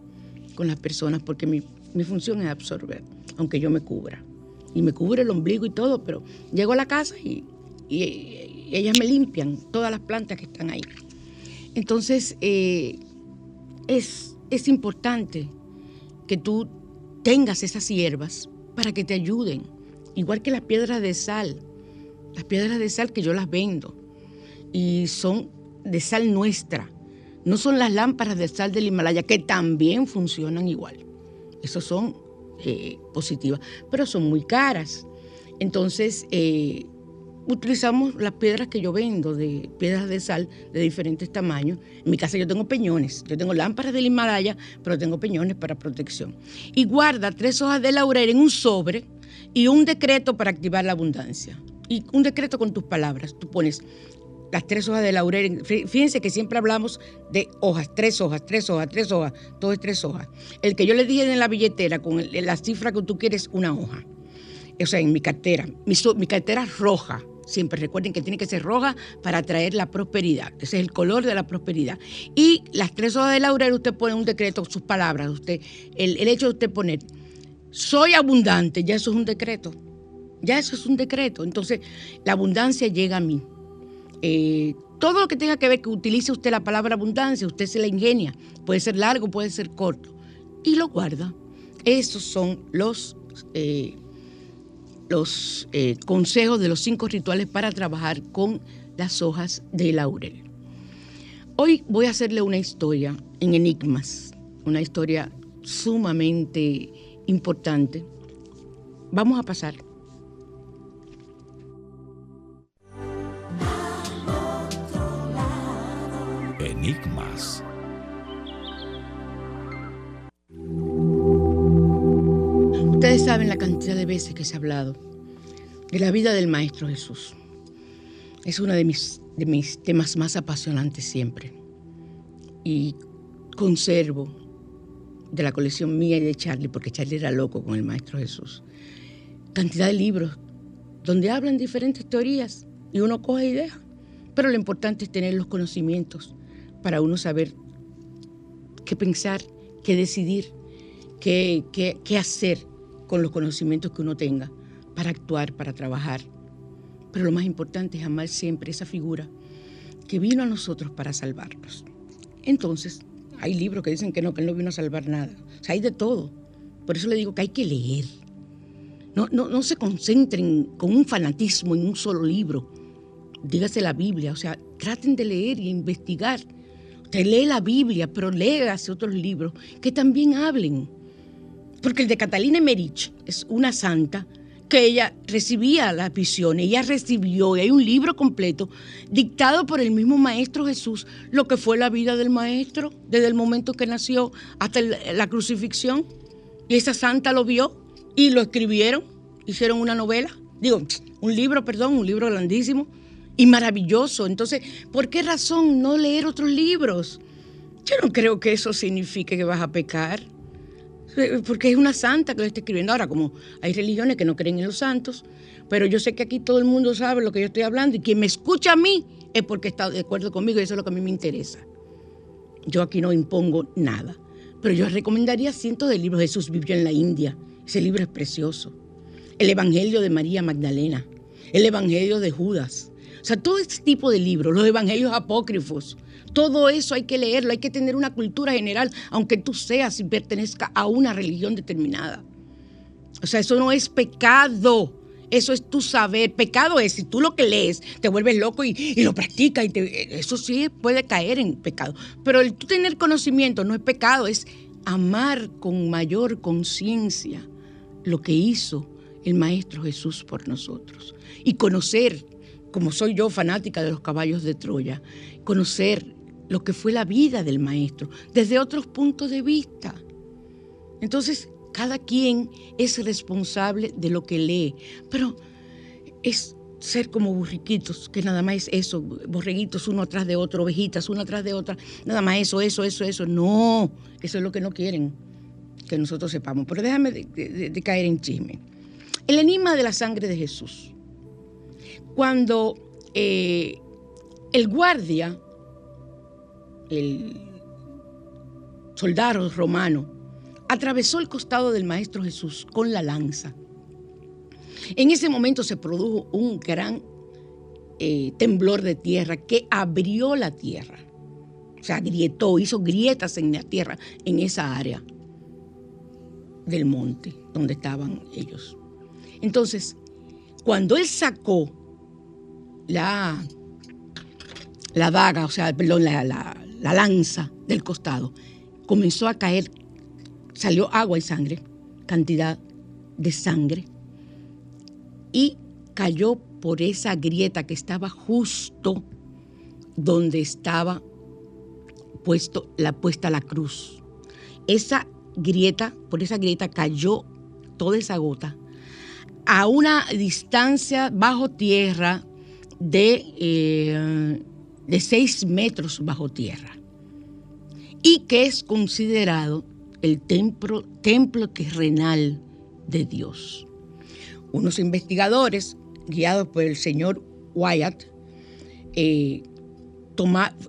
Speaker 1: con las personas porque mi, mi función es absorber aunque yo me cubra. Y me cubre el ombligo y todo, pero llego a la casa y, ellas me limpian todas las plantas que están ahí. Entonces, eh, es, es importante que tú tengas esas hierbas para que te ayuden, igual que las piedras de sal. Las piedras de sal que yo las vendo y son de sal nuestra. No son las lámparas de sal del Himalaya que también funcionan igual. Esos son eh, positivas, pero son muy caras. Entonces, eh, utilizamos las piedras que yo vendo, de piedras de sal de diferentes tamaños. En mi casa yo tengo peñones, yo tengo lámparas del Himalaya, pero tengo peñones para protección. Y guarda tres hojas de laurel en un sobre y un decreto para activar la abundancia. Y un decreto con tus palabras. Tú pones las tres hojas de laurel. Fíjense que siempre hablamos de hojas, tres hojas, tres hojas, tres hojas, todo es tres hojas. El que yo le dije en la billetera con la cifra que tú quieres, una hoja. O sea, en mi cartera. Mi, mi cartera roja. Siempre recuerden que tiene que ser roja para atraer la prosperidad. Ese es el color de la prosperidad. Y las tres hojas de laurel, usted pone un decreto, sus palabras. Usted, el, hecho de usted poner, soy abundante, ya eso es un decreto. Ya eso es un decreto. Entonces, la abundancia llega a mí. Eh, todo lo que tenga que ver que utilice usted la palabra abundancia, usted se la ingenia. Puede ser largo, puede ser corto. Y lo guarda. Esos son los, eh, los eh, consejos de los cinco rituales para trabajar con las hojas de laurel. Hoy voy a hacerle una historia en enigmas, una historia sumamente importante. Vamos a pasar
Speaker 2: enigmas.
Speaker 1: Ustedes saben la cantidad de veces que se ha hablado de la vida del Maestro Jesús. Es uno de mis, de mis temas más apasionantes siempre. Y conservo de la colección mía y de Charlie, porque Charlie era loco con el Maestro Jesús, cantidad de libros donde hablan diferentes teorías y uno coge ideas. Pero lo importante es tener los conocimientos para uno saber qué pensar, qué decidir, qué, qué, hacer con los conocimientos que uno tenga para actuar, para trabajar. Pero lo más importante es amar siempre esa figura que vino a nosotros para salvarnos. Entonces, hay libros que dicen que no, que él no vino a salvar nada. O sea, hay de todo. Por eso le digo que hay que leer. No, no, no se concentren con un fanatismo en un solo libro. Dígase la Biblia. O sea, traten de leer y investigar Usted lee la Biblia, pero léase otros libros que también hablen. Porque el de Catalina Emerich es una santa que ella recibía las visiones, ella recibió, y hay un libro completo dictado por el mismo Maestro Jesús, lo que fue la vida del Maestro, desde el momento que nació hasta la crucifixión. Y esa santa lo vio y lo escribieron, hicieron una novela, digo, un libro, perdón, un libro grandísimo y maravilloso. Entonces, ¿por qué razón no leer otros libros? Yo no creo que eso signifique que vas a pecar. Porque es una santa que lo está escribiendo. Ahora, como hay religiones que no creen en los santos, pero yo sé que aquí todo el mundo sabe lo que yo estoy hablando y quien me escucha a mí es porque está de acuerdo conmigo y eso es lo que a mí me interesa. Yo aquí no impongo nada, pero yo recomendaría cientos de libros. Jesús vivió en la India, ese libro es precioso. El Evangelio de María Magdalena, el Evangelio de Judas. O sea, todo este tipo de libros, los Evangelios apócrifos, todo eso hay que leerlo, hay que tener una cultura general, aunque tú seas y pertenezca a una religión determinada. O sea, eso no es pecado. Eso es tu saber. Pecado es si tú lo que lees te vuelves loco y, lo practicas. Y eso sí puede caer en pecado. Pero el tú tener conocimiento no es pecado, es amar con mayor conciencia lo que hizo el Maestro Jesús por nosotros. Y conocer, como soy yo fanática de los caballos de Troya, conocer lo que fue la vida del maestro desde otros puntos de vista. Entonces, cada quien es responsable de lo que lee, pero es ser como burriquitos, que nada más es eso, borreguitos uno atrás de otro, ovejitas uno atrás de otra, nada más eso, eso, eso, eso. No, eso es lo que no quieren que nosotros sepamos. Pero déjame de, caer en chisme. El enigma de la sangre de Jesús. Cuando eh, el guardia el soldado romano, atravesó el costado del Maestro Jesús con la lanza. En ese momento se produjo un gran eh, temblor de tierra que abrió la tierra. O sea, agrietó, hizo grietas en la tierra, en esa área del monte donde estaban ellos. Entonces, cuando él sacó la, la o sea, perdón, la lanza del costado, comenzó a caer, salió agua y sangre, cantidad de sangre, y cayó por esa grieta que estaba justo donde estaba puesto, la, puesta la cruz. Esa grieta, por esa grieta cayó toda esa gota a una distancia bajo tierra de eh, de seis metros bajo tierra y que es considerado el templo, templo terrenal de Dios. Unos investigadores, guiados por el señor Wyatt, eh,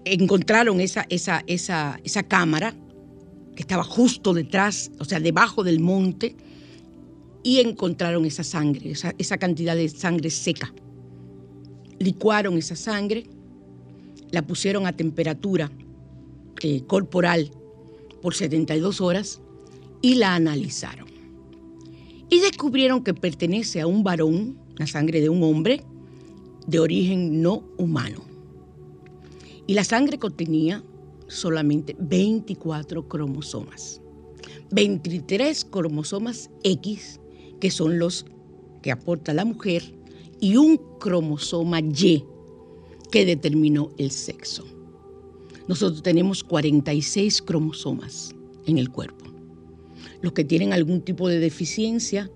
Speaker 1: encontraron esa, esa, esa, esa cámara que estaba justo detrás, o sea, debajo del monte, y encontraron esa sangre, esa, esa cantidad de sangre seca. Licuaron esa sangre la pusieron a temperatura eh, corporal por 72 horas y la analizaron. Y descubrieron que pertenece a un varón, la sangre de un hombre, de origen no humano. Y la sangre contenía solamente 24 cromosomas. 23 cromosomas X, que son los que aporta la mujer, y un cromosoma Y, que determinó el sexo. Nosotros tenemos 46 cromosomas en el cuerpo. Los que tienen algún tipo de deficiencia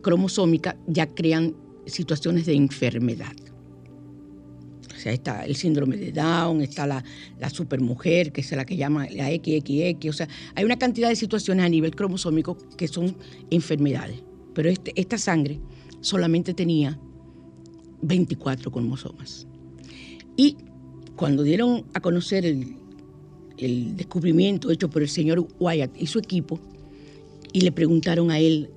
Speaker 1: cromosómica ya crean situaciones de enfermedad. O sea, está el síndrome de Down, está la, supermujer, que es la que llama la XXX. O sea, hay una cantidad de situaciones a nivel cromosómico que son enfermedades. Pero este, esta sangre solamente tenía 24 cromosomas. Y cuando dieron a conocer el, descubrimiento hecho por el señor Wyatt y su equipo, y le preguntaron a él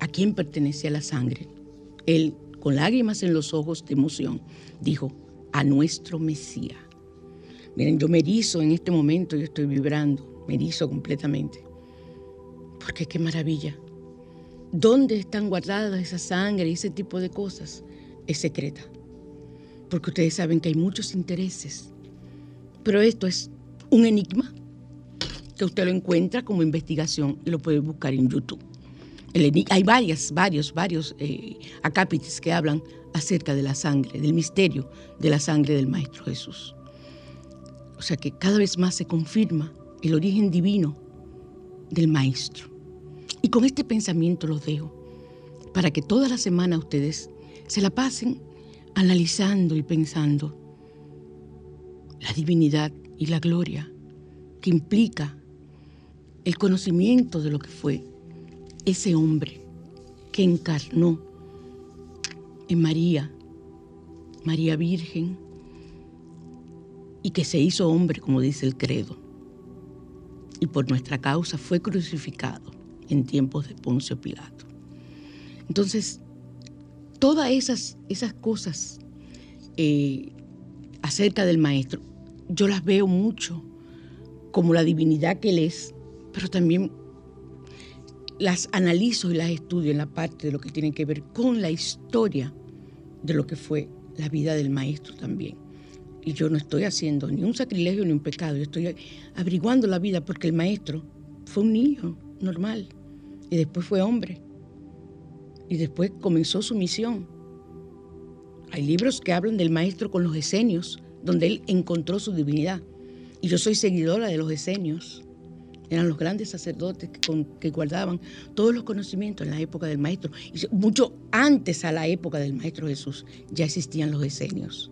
Speaker 1: a quién pertenecía la sangre, él, con lágrimas en los ojos de emoción, dijo, a nuestro Mesías. Miren, yo me erizo en este momento, yo estoy vibrando, me erizo completamente. Porque qué maravilla. ¿Dónde están guardadas esa sangre y ese tipo de cosas? Es secreta porque ustedes saben que hay muchos intereses. Pero esto es un enigma que usted lo encuentra como investigación y lo puede buscar en YouTube. hay varias, varios, varios eh, acápites que hablan acerca de la sangre, del misterio de la sangre del Maestro Jesús. O sea que cada vez más se confirma el origen divino del Maestro. Y con este pensamiento los dejo, para que toda la semana ustedes se la pasen analizando y pensando la divinidad y la gloria que implica el conocimiento de lo que fue ese hombre que encarnó en María, María Virgen, y que se hizo hombre, como dice el credo, y por nuestra causa fue crucificado en tiempos de Poncio Pilato. Entonces, todas esas, esas cosas eh, acerca del Maestro, yo las veo mucho como la divinidad que Él es, pero también las analizo y las estudio en la parte de lo que tiene que ver con la historia de lo que fue la vida del Maestro también. Y yo no estoy haciendo ni un sacrilegio ni un pecado, yo estoy averiguando la vida porque el Maestro fue un niño normal y después fue hombre y después comenzó su misión. Hay libros que hablan del maestro con los esenios, donde él encontró su divinidad. Y yo soy seguidora de los esenios. Eran los grandes sacerdotes que, guardaban todos los conocimientos en la época del maestro. Y mucho antes a la época del maestro Jesús ya existían los esenios.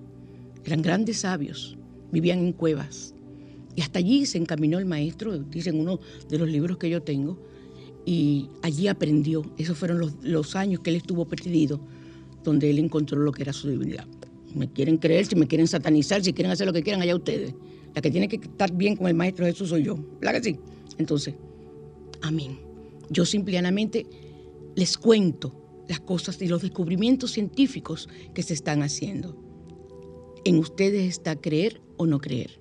Speaker 1: Eran grandes sabios, vivían en cuevas. Y hasta allí se encaminó el maestro, dice en uno de los libros que yo tengo, y allí aprendió. Esos fueron los, años que él estuvo perdido, donde él encontró lo que era su divinidad. Me quieren creer, si me quieren satanizar, si quieren hacer lo que quieran, allá ustedes. La que tiene que estar bien con el Maestro Jesús soy yo. ¿Verdad que sí? Entonces, amén. Yo simplemente les cuento las cosas y los descubrimientos científicos que se están haciendo. En ustedes está creer o no creer.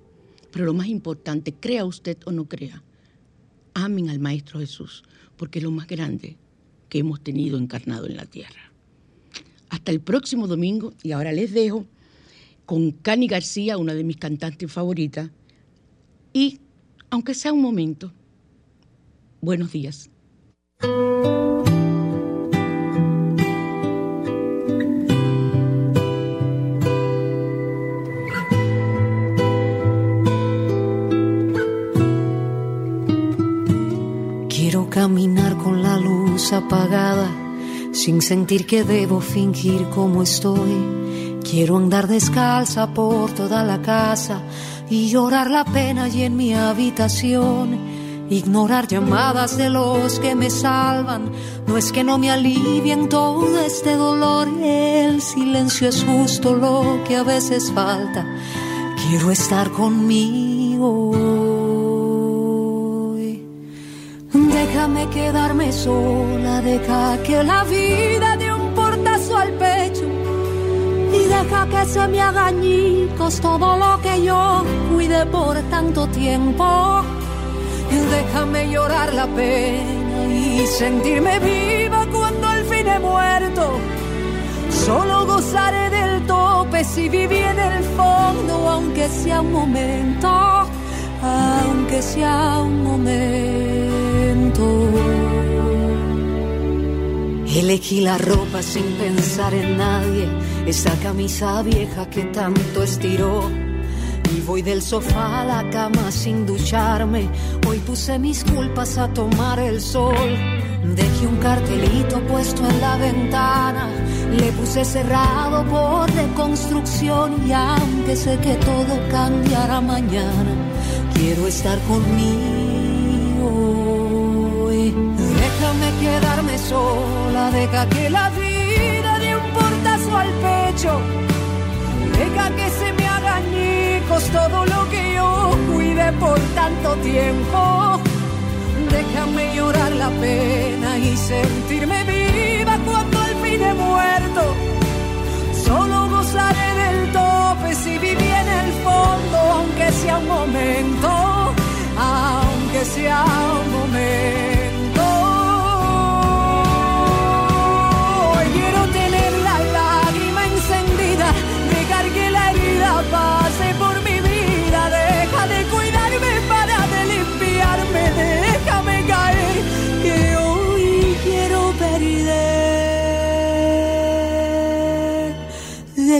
Speaker 1: Pero lo más importante, crea usted o no crea. Amen al Maestro Jesús porque es lo más grande que hemos tenido encarnado en la tierra. Hasta el próximo domingo y ahora les dejo con Cani García, una de mis cantantes favoritas, y, aunque sea un momento, buenos días.
Speaker 4: Caminar con la luz apagada, sin sentir que debo fingir como estoy. Quiero andar descalza por toda la casa y llorar la pena y en mi habitación. Ignorar llamadas de los que me salvan, no es que no me alivien todo este dolor, el silencio es justo lo que a veces falta. Quiero estar conmigo Quedarme sola, deja que la vida dé un portazo al pecho y deja que se me haga añicos todo lo que yo cuide por tanto tiempo. Déjame llorar la pena y sentirme viva cuando al fin he muerto. Solo gozaré del tope si viví en el fondo, aunque sea un momento, aunque sea un momento. Elegí la ropa sin pensar en nadie, esa camisa vieja que tanto estiró. Y voy del sofá a la cama sin ducharme. Hoy puse mis culpas a tomar el sol. Dejé un cartelito puesto en la ventana. Le puse cerrado por reconstrucción. Y aunque sé que todo cambiará mañana, quiero estar conmigo. Sola, deja que la vida dé un portazo al pecho. Deja que se me haga añicos todo lo que yo cuide por tanto tiempo. Déjame llorar la pena y sentirme viva cuando al fin he muerto. Solo gozaré del tope si viví en el fondo, aunque sea un momento, aunque sea un momento.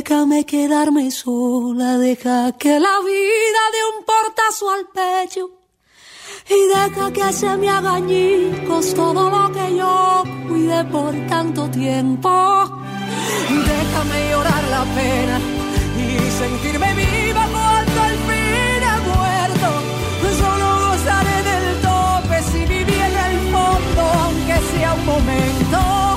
Speaker 4: déjame quedarme sola, deja que la vida dé un portazo al pecho y deja que se me haga añicos todo lo que yo cuide por tanto tiempo. Déjame llorar la pena y sentirme viva cuando al fin he muerto. Solo gozaré del tope si viví en el fondo, aunque sea un momento.